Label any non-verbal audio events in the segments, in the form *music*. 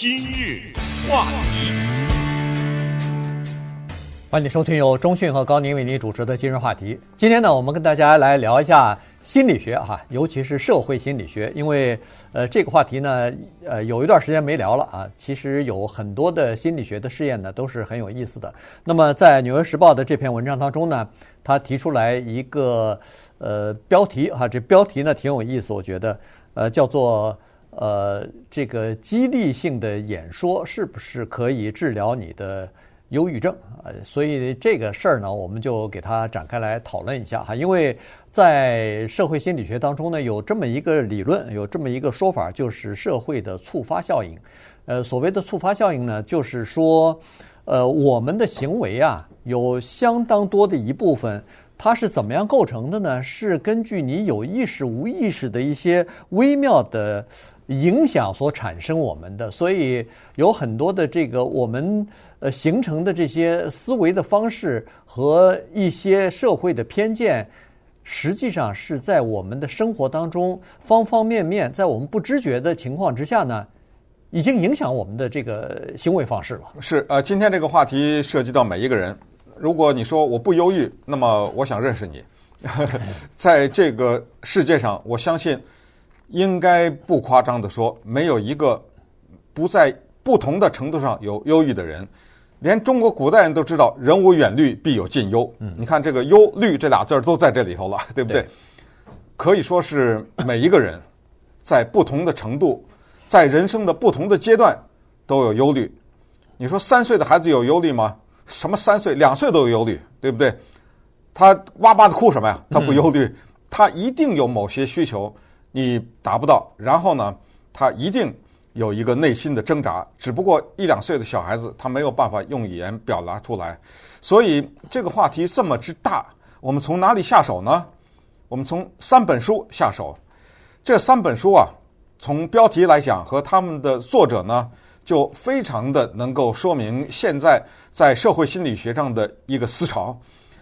今日话题，欢迎收听由中讯和高宁为您主持的今日话题。今天呢，我们跟大家来聊一下心理学哈，尤其是社会心理学，因为呃这个话题呢，呃有一段时间没聊了啊。其实有很多的心理学的试验呢，都是很有意思的。那么在《纽约时报》的这篇文章当中呢，他提出来一个呃标题哈，这标题呢挺有意思，我觉得呃叫做。呃，这个激励性的演说是不是可以治疗你的忧郁症？呃，所以这个事儿呢，我们就给它展开来讨论一下哈。因为在社会心理学当中呢，有这么一个理论，有这么一个说法，就是社会的触发效应。呃，所谓的触发效应呢，就是说，呃，我们的行为啊，有相当多的一部分。它是怎么样构成的呢？是根据你有意识、无意识的一些微妙的影响所产生我们的，所以有很多的这个我们呃形成的这些思维的方式和一些社会的偏见，实际上是在我们的生活当中方方面面，在我们不知觉的情况之下呢，已经影响我们的这个行为方式了。是呃，今天这个话题涉及到每一个人。如果你说我不忧郁，那么我想认识你。*laughs* 在这个世界上，我相信应该不夸张地说，没有一个不在不同的程度上有忧郁的人。连中国古代人都知道“人无远虑，必有近忧”。嗯，你看这个“忧虑”这俩字儿都在这里头了，对不对？对。可以说是每一个人在不同的程度，在人生的不同的阶段都有忧虑。你说三岁的孩子有忧虑吗？什么三岁、两岁都有忧虑，对不对？他哇哇的哭什么呀？他不忧虑，他一定有某些需求你达不到，然后呢，他一定有一个内心的挣扎。只不过一两岁的小孩子他没有办法用语言表达出来，所以这个话题这么之大，我们从哪里下手呢？我们从三本书下手。这三本书啊，从标题来讲和他们的作者呢。就非常的能够说明现在在社会心理学上的一个思潮，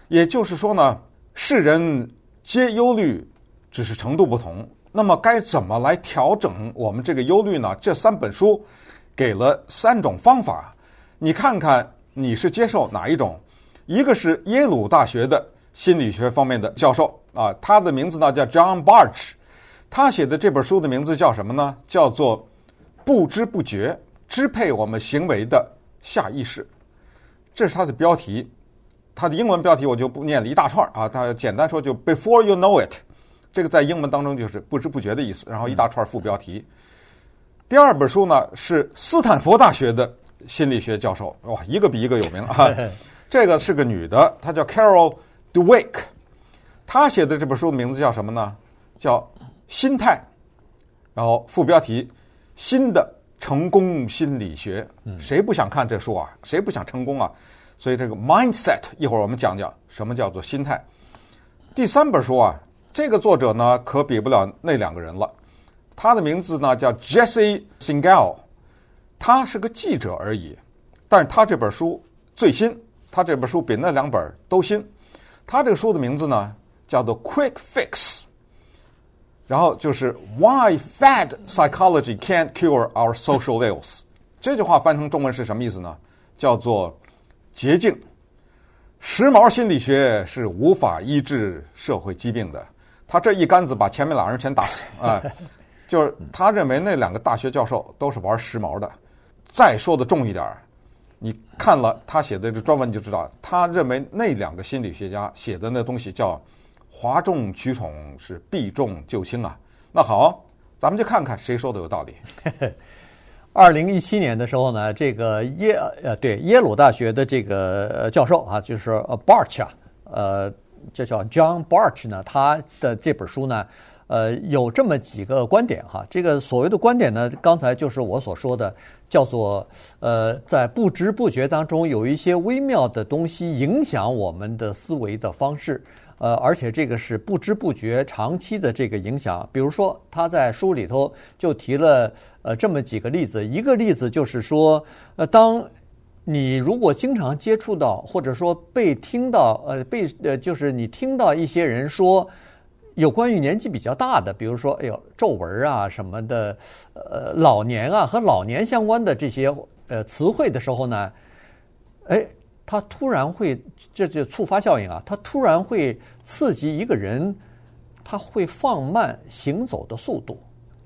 也就是说呢，世人皆忧虑，只是程度不同。那么该怎么来调整我们这个忧虑呢？这三本书给了三种方法，你看看你是接受哪一种？一个是耶鲁大学的心理学方面的教授啊，他的名字呢叫 John Barch，他写的这本书的名字叫什么呢？叫做不知不觉。支配我们行为的下意识，这是它的标题。它的英文标题我就不念了一大串啊，它简单说就 “Before you know it”，这个在英文当中就是不知不觉的意思。然后一大串副标题。第二本书呢是斯坦福大学的心理学教授，哇，一个比一个有名啊。*laughs* 这个是个女的，她叫 Carol Dweck，她写的这本书的名字叫什么呢？叫《心态》，然后副标题“新的”。成功心理学，谁不想看这书啊？谁不想成功啊？所以这个 mindset，一会儿我们讲讲什么叫做心态。第三本书啊，这个作者呢可比不了那两个人了。他的名字呢叫 Jesse Singal，他是个记者而已，但是他这本书最新，他这本书比那两本都新。他这个书的名字呢叫做 Quick Fix。然后就是 Why fad psychology can't cure our social ills，这句话翻成中文是什么意思呢？叫做捷径，时髦心理学是无法医治社会疾病的。他这一杆子把前面两人全打死啊！*laughs* 就是他认为那两个大学教授都是玩时髦的。再说的重一点，你看了他写的这专文就知道，他认为那两个心理学家写的那东西叫。哗众取宠是避重就轻啊！那好，咱们就看看谁说的有道理。*laughs* 二零一七年的时候呢，这个耶呃对耶鲁大学的这个教授啊，就是呃 Barch 啊，呃，这叫 John Barch 呢，他的这本书呢，呃，有这么几个观点哈。这个所谓的观点呢，刚才就是我所说的，叫做呃，在不知不觉当中有一些微妙的东西影响我们的思维的方式。呃，而且这个是不知不觉、长期的这个影响。比如说，他在书里头就提了呃这么几个例子。一个例子就是说，呃，当你如果经常接触到，或者说被听到，呃，被呃，就是你听到一些人说有关于年纪比较大的，比如说，哎呦，皱纹啊什么的，呃，老年啊和老年相关的这些呃词汇的时候呢，哎，它突然会，这就触发效应啊，它突然会刺激一个人，他会放慢行走的速度，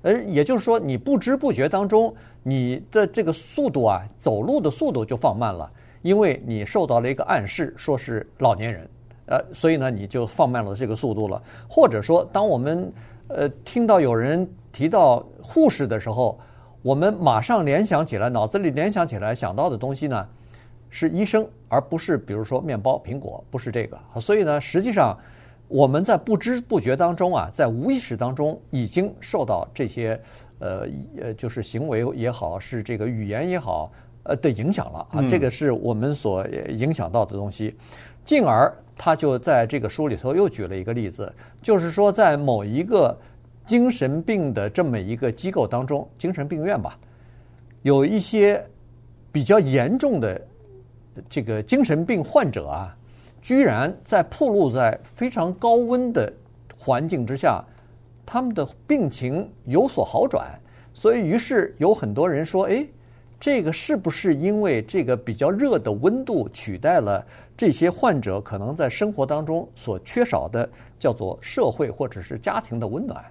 而也就是说，你不知不觉当中，你的这个速度啊，走路的速度就放慢了，因为你受到了一个暗示，说是老年人。呃，所以呢，你就放慢了这个速度了。或者说，当我们呃听到有人提到护士的时候，我们马上联想起来，脑子里联想起来想到的东西呢，是医生，而不是比如说面包、苹果，不是这个。所以呢，实际上我们在不知不觉当中啊，在无意识当中已经受到这些呃呃，就是行为也好，是这个语言也好，呃的影响了啊。这个是我们所影响到的东西，进而。他就在这个书里头又举了一个例子，就是说，在某一个精神病的这么一个机构当中，精神病院吧，有一些比较严重的这个精神病患者啊，居然在暴露在非常高温的环境之下，他们的病情有所好转，所以于是有很多人说，哎。这个是不是因为这个比较热的温度取代了这些患者可能在生活当中所缺少的叫做社会或者是家庭的温暖？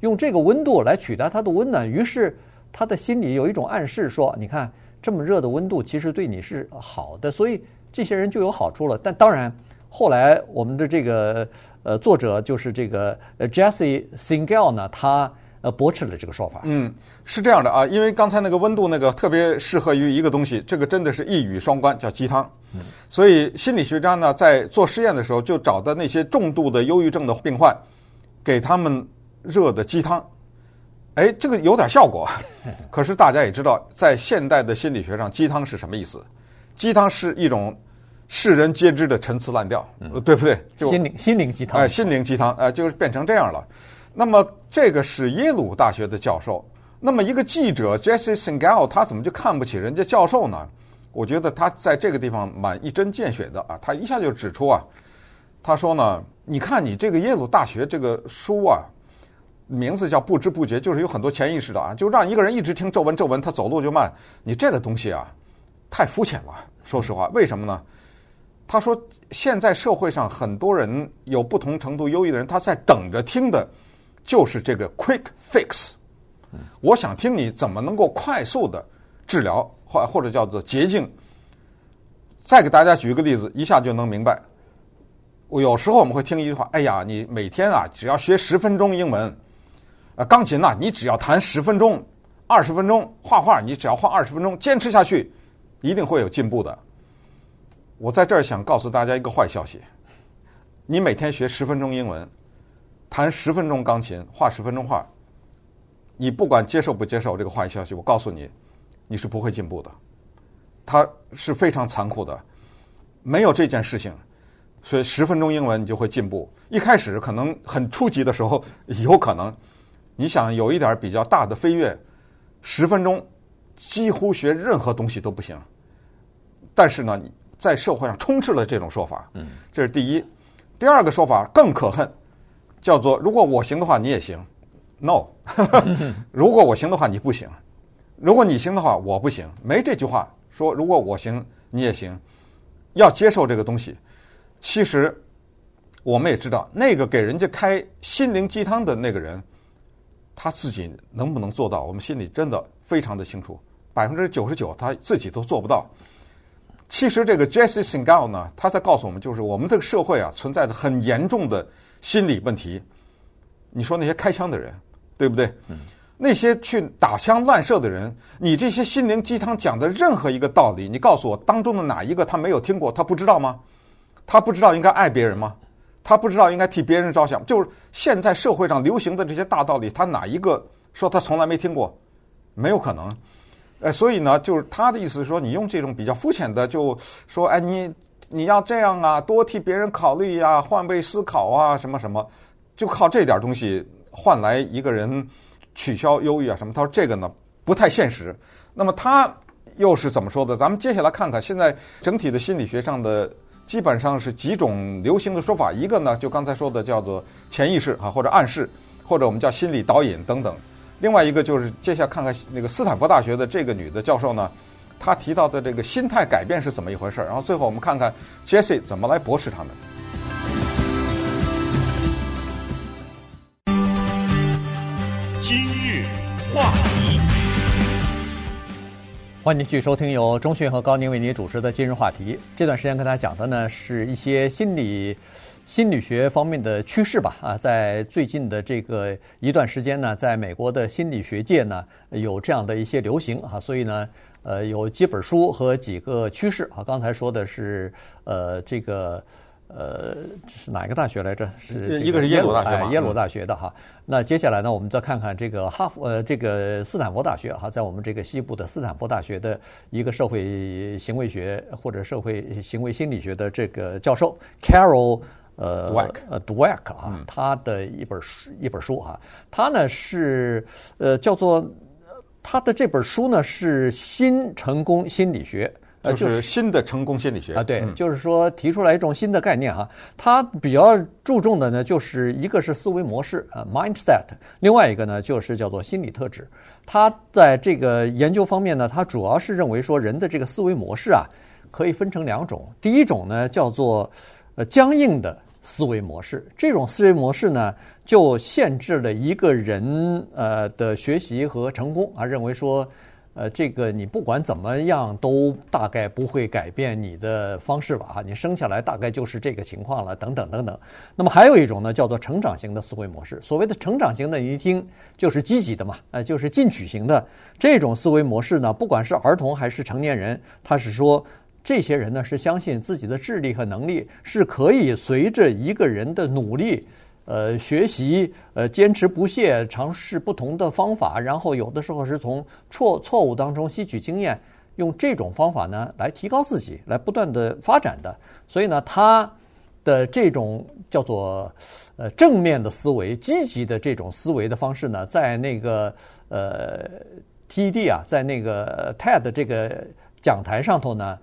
用这个温度来取代他的温暖，于是他的心里有一种暗示说：你看这么热的温度其实对你是好的，所以这些人就有好处了。但当然，后来我们的这个呃作者就是这个 Jesse Singal 呢，他。呃，驳斥了这个说法。嗯，是这样的啊，因为刚才那个温度那个特别适合于一个东西，这个真的是一语双关，叫鸡汤。嗯，所以心理学家呢在做实验的时候，就找的那些重度的忧郁症的病患，给他们热的鸡汤。哎，这个有点效果。*laughs* 可是大家也知道，在现代的心理学上，鸡汤是什么意思？鸡汤是一种世人皆知的陈词滥调，嗯，对不对？就心灵心灵鸡汤。哎，心灵鸡汤，哎，就是变成这样了。那么这个是耶鲁大学的教授。那么一个记者 Jesse Singal 他怎么就看不起人家教授呢？我觉得他在这个地方蛮一针见血的啊，他一下就指出啊，他说呢，你看你这个耶鲁大学这个书啊，名字叫不知不觉，就是有很多潜意识的啊，就让一个人一直听皱纹皱纹，他走路就慢。你这个东西啊，太肤浅了。说实话，为什么呢？他说现在社会上很多人有不同程度忧郁的人，他在等着听的。就是这个 quick fix，我想听你怎么能够快速的治疗，或或者叫做捷径。再给大家举一个例子，一下就能明白。我有时候我们会听一句话：“哎呀，你每天啊，只要学十分钟英文，啊，钢琴呐，你只要弹十分钟、二十分钟，画画你只要画二十分钟，坚持下去，一定会有进步的。”我在这儿想告诉大家一个坏消息：你每天学十分钟英文。弹十分钟钢琴，画十分钟画，你不管接受不接受这个坏消息，我告诉你，你是不会进步的。它是非常残酷的，没有这件事情，所以十分钟英文你就会进步。一开始可能很初级的时候有可能，你想有一点比较大的飞跃，十分钟几乎学任何东西都不行。但是呢，在社会上充斥了这种说法，嗯，这是第一。第二个说法更可恨。叫做如果我行的话，你也行。*laughs* No，如果我行的话，你不行。如果你行的话，我不行。没这句话说，如果我行，你也行。要接受这个东西。其实我们也知道，那个给人家开心灵鸡汤的那个人，他自己能不能做到？我们心里真的非常的清楚，百分之九十九他自己都做不到。其实这个 Jesse Singal 呢，他在告诉我们，就是我们这个社会啊，存在着很严重的。心理问题，你说那些开枪的人，对不对？嗯。那些去打枪乱射的人，你这些心灵鸡汤讲的任何一个道理，你告诉我当中的哪一个他没有听过？他不知道吗？他不知道应该爱别人吗？他不知道应该替别人着想？就是现在社会上流行的这些大道理，他哪一个说他从来没听过？没有可能。呃，所以呢，就是他的意思是说，你用这种比较肤浅的，就说，哎，你。你要这样啊，多替别人考虑呀，换位思考啊，什么什么，就靠这点东西换来一个人取消忧郁啊什么？他说这个呢不太现实。那么他又是怎么说的？咱们接下来看看现在整体的心理学上的基本上是几种流行的说法。一个呢，就刚才说的叫做潜意识啊，或者暗示，或者我们叫心理导引等等。另外一个就是接下来看看那个斯坦福大学的这个女的教授呢，她提到的这个心态改变是怎么一回事。然后最后我们看看 Jesse 怎么来驳斥他们。今日话题。欢迎继续收听由中讯和高宁为您主持的今日话题。这段时间跟大家讲的呢，是一些心理心理学方面的趋势吧。啊，在最近的这个一段时间呢，在美国的心理学界呢，有这样的一些流行啊，所以呢，呃，有几本书和几个趋势啊。刚才说的是呃这个。呃，是哪个大学来着？是一个是耶鲁大学耶鲁大学的哈。那接下来呢，我们再看看这个哈佛呃，这个斯坦福大学哈，在我们这个西部的斯坦福大学的一个社会行为学或者社会行为心理学的这个教授 Carol 呃 Dweck 啊，他的一本书一本书啊，他呢是呃叫做他的这本书呢是新成功心理学。就是新的成功心理学啊，对，就是说提出来一种新的概念哈。他比较注重的呢，就是一个是思维模式啊，mindset，另外一个呢就是叫做心理特质。他在这个研究方面呢，他主要是认为说人的这个思维模式啊，可以分成两种。第一种呢叫做呃僵硬的思维模式，这种思维模式呢就限制了一个人呃的学习和成功啊，认为说。呃，这个你不管怎么样，都大概不会改变你的方式吧？哈，你生下来大概就是这个情况了，等等等等。那么还有一种呢，叫做成长型的思维模式。所谓的成长型的，你一听就是积极的嘛，呃，就是进取型的这种思维模式呢，不管是儿童还是成年人，他是说这些人呢是相信自己的智力和能力是可以随着一个人的努力。呃，学习，呃，坚持不懈，尝试不同的方法，然后有的时候是从错错误当中吸取经验，用这种方法呢来提高自己，来不断的发展的。所以呢，他的这种叫做呃正面的思维、积极的这种思维的方式呢，在那个呃 TED 啊，在那个 TED 这个讲台上头呢，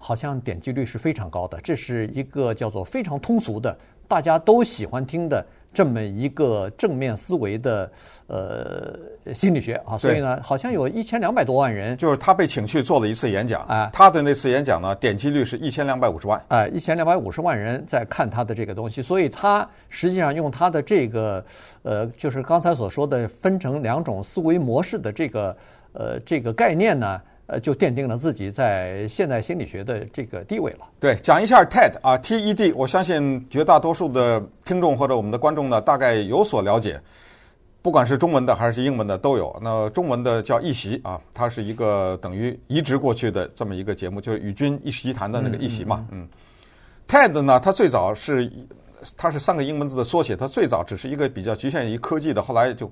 好像点击率是非常高的。这是一个叫做非常通俗的。大家都喜欢听的这么一个正面思维的呃心理学啊，所以呢，好像有一千两百多万人，就是他被请去做了一次演讲啊，他的那次演讲呢，点击率是一千两百五十万，哎，一千两百五十万人在看他的这个东西，所以他实际上用他的这个呃，就是刚才所说的分成两种思维模式的这个呃这个概念呢。呃，就奠定了自己在现代心理学的这个地位了。对，讲一下 TED 啊，TED，我相信绝大多数的听众或者我们的观众呢，大概有所了解，不管是中文的还是英文的都有。那中文的叫一席啊，它是一个等于移植过去的这么一个节目，就是与君一席谈的那个一席嘛。嗯，嗯，嗯，TED 呢，它最早是它是三个英文字的缩写，它最早只是一个比较局限于科技的，后来就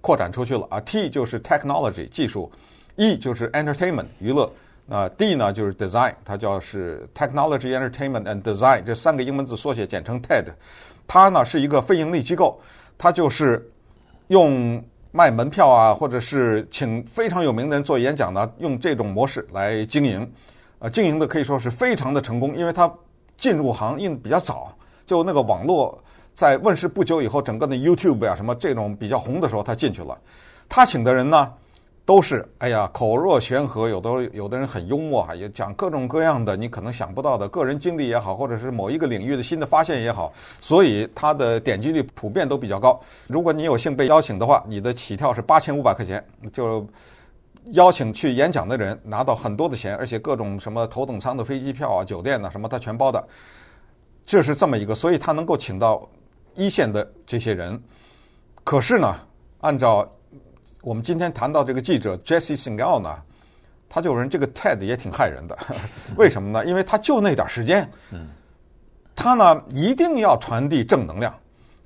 扩展出去了啊。T 就是 technology 技术。E 就是 entertainment 娱乐，啊 D 呢就是 design，它叫是 technology entertainment and design 这三个英文字缩写简称 TED。它呢是一个非盈利机构，它就是用卖门票啊，或者是请非常有名的人做演讲呢，用这种模式来经营，呃，经营的可以说是非常的成功，因为它进入行业比较早，就那个网络在问世不久以后，整个的 YouTube、啊、什么这种比较红的时候，他进去了。他请的人呢？都是哎呀，口若悬河，有的有的人很幽默哈，也讲各种各样的你可能想不到的个人经历也好，或者是某一个领域的新的发现也好，所以他的点击率普遍都比较高。如果你有幸被邀请的话，你的起跳是八千五百块钱，就邀请去演讲的人拿到很多的钱，而且各种什么头等舱的飞机票啊、酒店呐什么他全包的，这是这么一个，所以他能够请到一线的这些人。可是呢，按照我们今天谈到这个记者 Jesse Singal 呢，他就认这个 TED 也挺害人的，*laughs* 为什么呢？因为他就那点时间，他呢一定要传递正能量，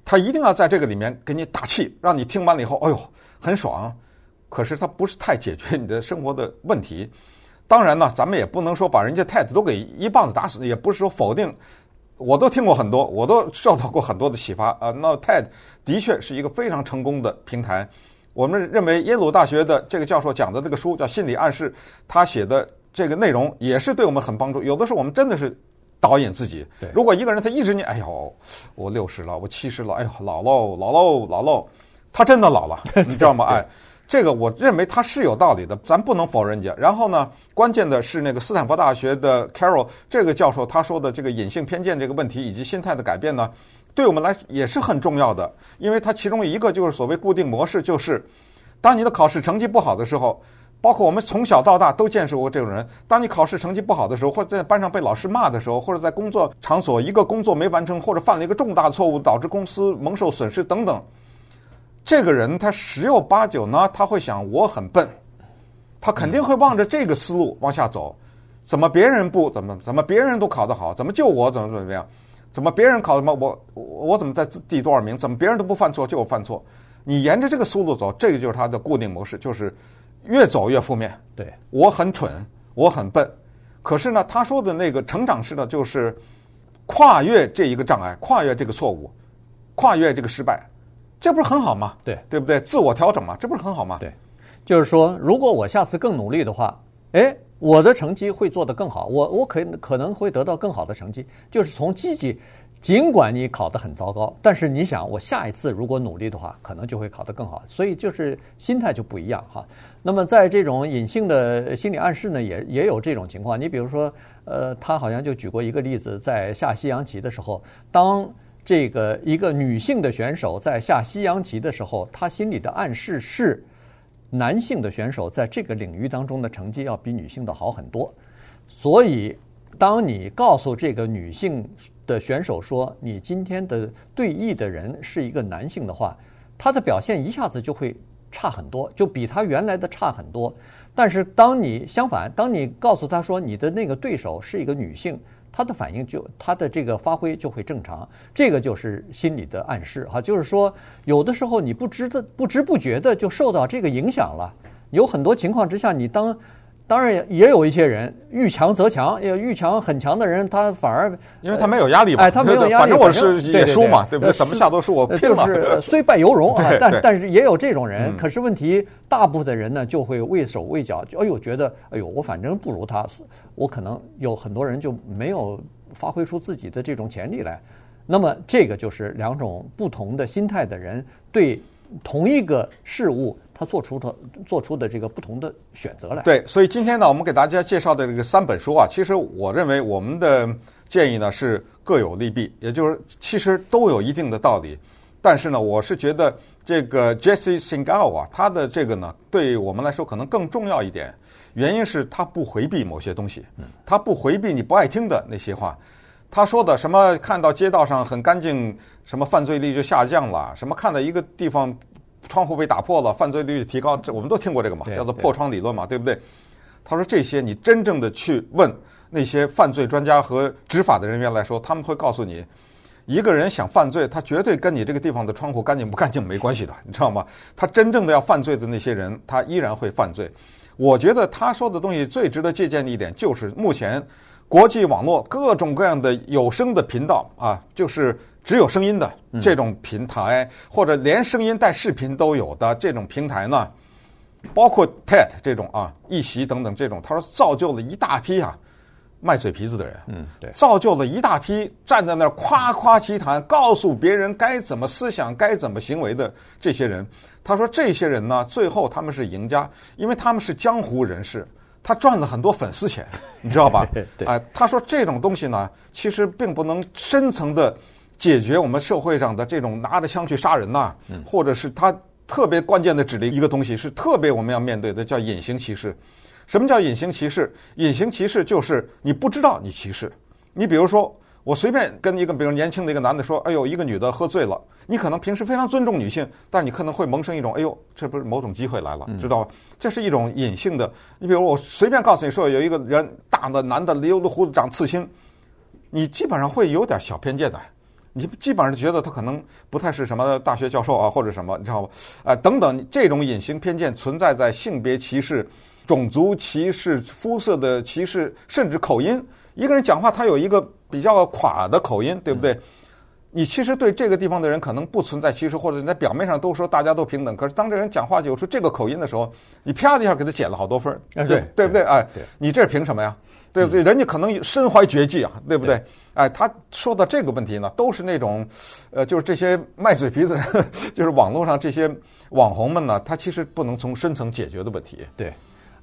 他一定要在这个里面给你打气，让你听完了以后，哎呦很爽。可是他不是太解决你的生活的问题。当然呢，咱们也不能说把人家 TED 都给一棒子打死，也不是说否定。我都听过很多，我都受到过很多的启发啊。那 TED 的确是一个非常成功的平台。我们认为耶鲁大学的这个教授讲的这个书叫《心理暗示》，他写的这个内容也是对我们很帮助。有的时候我们真的是导引自己对。如果一个人他一直念哎呦，我六十了，我七十了，哎呦老喽老喽老喽，他真的老了，*laughs* 你知道吗？哎。这个我认为他是有道理的，咱不能否认人家。然后呢，关键的是那个斯坦福大学的 Carol 这个教授他说的这个隐性偏见这个问题以及心态的改变呢，对我们来也是很重要的。因为他其中一个就是所谓固定模式，就是当你的考试成绩不好的时候，包括我们从小到大都见识过这种人。当你考试成绩不好的时候，或者在班上被老师骂的时候，或者在工作场所一个工作没完成，或者犯了一个重大错误导致公司蒙受损失等等。这个人他十有八九呢，他会想我很笨，他肯定会望着这个思路往下走。怎么别人不怎么怎么别人都考得好，怎么就我怎么怎么样？怎么别人考什么我我怎么在第多少名？怎么别人都不犯错就我犯错？你沿着这个思路走，这个就是它的固定模式，就是越走越负面。对，我很蠢，我很笨。可是呢，他说的那个成长式呢，就是跨越这一个障碍，跨越这个错误，跨越这个失败。这不是很好吗？对，对不对？自我调整嘛，这不是很好吗？对，就是说，如果我下次更努力的话，哎，我的成绩会做得更好，我我可可能会得到更好的成绩。就是从积极，尽管你考得很糟糕，但是你想，我下一次如果努力的话，可能就会考得更好。所以就是心态就不一样哈。那么在这种隐性的心理暗示呢，也也有这种情况。你比如说，呃，他好像就举过一个例子，在下西洋棋的时候，当。这个一个女性的选手在下西洋棋的时候，她心里的暗示是，男性的选手在这个领域当中的成绩要比女性的好很多。所以，当你告诉这个女性的选手说你今天的对弈的人是一个男性的话，他的表现一下子就会差很多，就比他原来的差很多。但是，当你相反，当你告诉他说你的那个对手是一个女性。他的反应就他的这个发挥就会正常，这个就是心理的暗示哈，就是说有的时候你不知的不知不觉的就受到这个影响了，有很多情况之下你当。当然也有一些人遇强则强，要遇强很强的人，他反而因为他没有压力嘛，哎，他没有压力，反正我是也输嘛，对不对？怎么下都是我拼嘛，就是虽败犹荣啊。*laughs* 但但是也有这种人，可是问题大部分的人呢，就会畏手畏脚，就哎呦觉得哎呦我反正不如他，我可能有很多人就没有发挥出自己的这种潜力来。那么这个就是两种不同的心态的人对同一个事物。他做出的做出的这个不同的选择来。对，所以今天呢，我们给大家介绍的这个三本书啊，其实我认为我们的建议呢是各有利弊，也就是其实都有一定的道理。但是呢，我是觉得这个 Jesse Singal 啊，他的这个呢，对我们来说可能更重要一点，原因是他不回避某些东西，他不回避你不爱听的那些话。他说的什么看到街道上很干净，什么犯罪率就下降了，什么看到一个地方。窗户被打破了，犯罪率提高，这我们都听过这个嘛，叫做破窗理论嘛，对不对？他说这些你真正的去问那些犯罪专家和执法的人员来说，他们会告诉你，一个人想犯罪，他绝对跟你这个地方的窗户干净不干净没关系的，你知道吗？他真正的要犯罪的那些人，他依然会犯罪。我觉得他说的东西最值得借鉴的一点，就是目前国际网络各种各样的有声的频道啊，就是。只有声音的这种平台，或者连声音带视频都有的这种平台呢，包括 TED 这种啊，一席等等这种，他说造就了一大批啊卖嘴皮子的人，嗯，对，造就了一大批站在那儿夸夸其谈，告诉别人该怎么思想、该怎么行为的这些人。他说这些人呢，最后他们是赢家，因为他们是江湖人士，他赚了很多粉丝钱，*laughs* 你知道吧？对，哎，他说这种东西呢，其实并不能深层的。解决我们社会上的这种拿着枪去杀人呐，或者是他特别关键的指的一个东西，是特别我们要面对的，叫隐形歧视。什么叫隐形歧视？隐形歧视就是你不知道你歧视。你比如说，我随便跟一个比如年轻的一个男的说：“哎呦，一个女的喝醉了。”你可能平时非常尊重女性，但你可能会萌生一种：“哎呦，这不是某种机会来了，知道吗？”这是一种隐性的。你比如我随便告诉你说，有一个人大的男的留的胡子长刺青，你基本上会有点小偏见的。你基本上觉得他可能不太是什么大学教授啊，或者什么，你知道吗？啊，等等，这种隐形偏见存在在性别歧视、种族歧视、肤色的歧视，甚至口音。一个人讲话他有一个比较垮的口音，对不对？你其实对这个地方的人可能不存在歧视，或者你在表面上都说大家都平等，可是当这人讲话有出这个口音的时候，你啪的一下给他减了好多分儿，对对不对？哎，你这凭什么呀？对不对？人家可能身怀绝技啊，对不对？哎，他说的这个问题呢，都是那种，呃，就是这些卖嘴皮子，*laughs* 就是网络上这些网红们呢，他其实不能从深层解决的问题。对。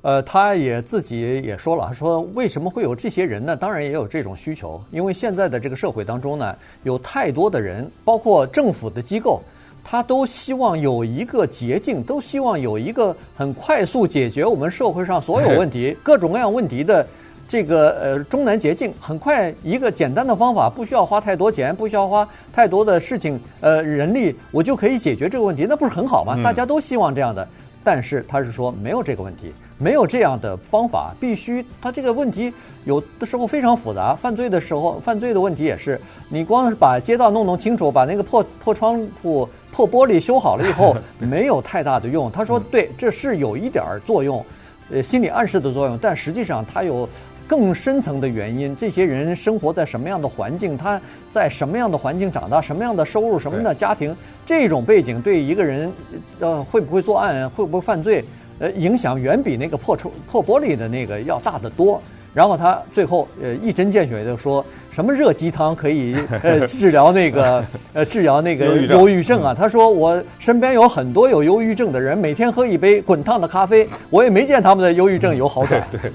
呃，他也自己也说了，他说为什么会有这些人呢？当然也有这种需求，因为现在的这个社会当中呢，有太多的人，包括政府的机构，他都希望有一个捷径，都希望有一个很快速解决我们社会上所有 *laughs* 问题、各种各样问题的这个呃终南捷径，很快一个简单的方法，不需要花太多钱，不需要花太多的事情，呃，人力，我就可以解决这个问题，那不是很好吗？大家都希望这样的。但是他是说没有这个问题，没有这样的方法，必须他这个问题有的时候非常复杂。犯罪的时候，犯罪的问题也是，你光是把街道弄弄清楚，把那个破破窗户、破玻璃修好了以后，没有太大的用。他说对，这是有一点作用，呃，心理暗示的作用，但实际上它有。更深层的原因，这些人生活在什么样的环境？他在什么样的环境长大？什么样的收入？什么样的家庭？这种背景对一个人，呃，会不会作案？会不会犯罪？呃，影响远比那个破窗破玻璃的那个要大得多。然后他最后呃一针见血的说什么热鸡汤可以呃治疗那个 *laughs* 呃治疗那个忧郁症啊？他说我身边有很多有忧郁症的人，每天喝一杯滚烫的咖啡，我也没见他们的忧郁症有好转。*laughs* 对。